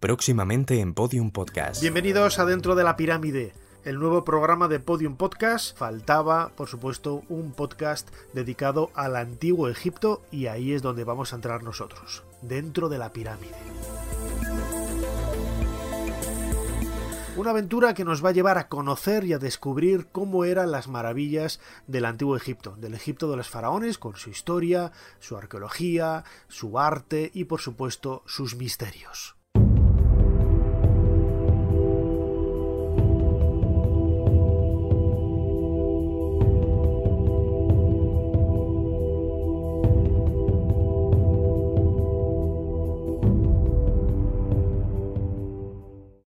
Próximamente en Podium Podcast. Bienvenidos a Dentro de la Pirámide, el nuevo programa de Podium Podcast. Faltaba, por supuesto, un podcast dedicado al antiguo Egipto y ahí es donde vamos a entrar nosotros, dentro de la pirámide. Una aventura que nos va a llevar a conocer y a descubrir cómo eran las maravillas del antiguo Egipto, del Egipto de los faraones, con su historia, su arqueología, su arte y por supuesto sus misterios.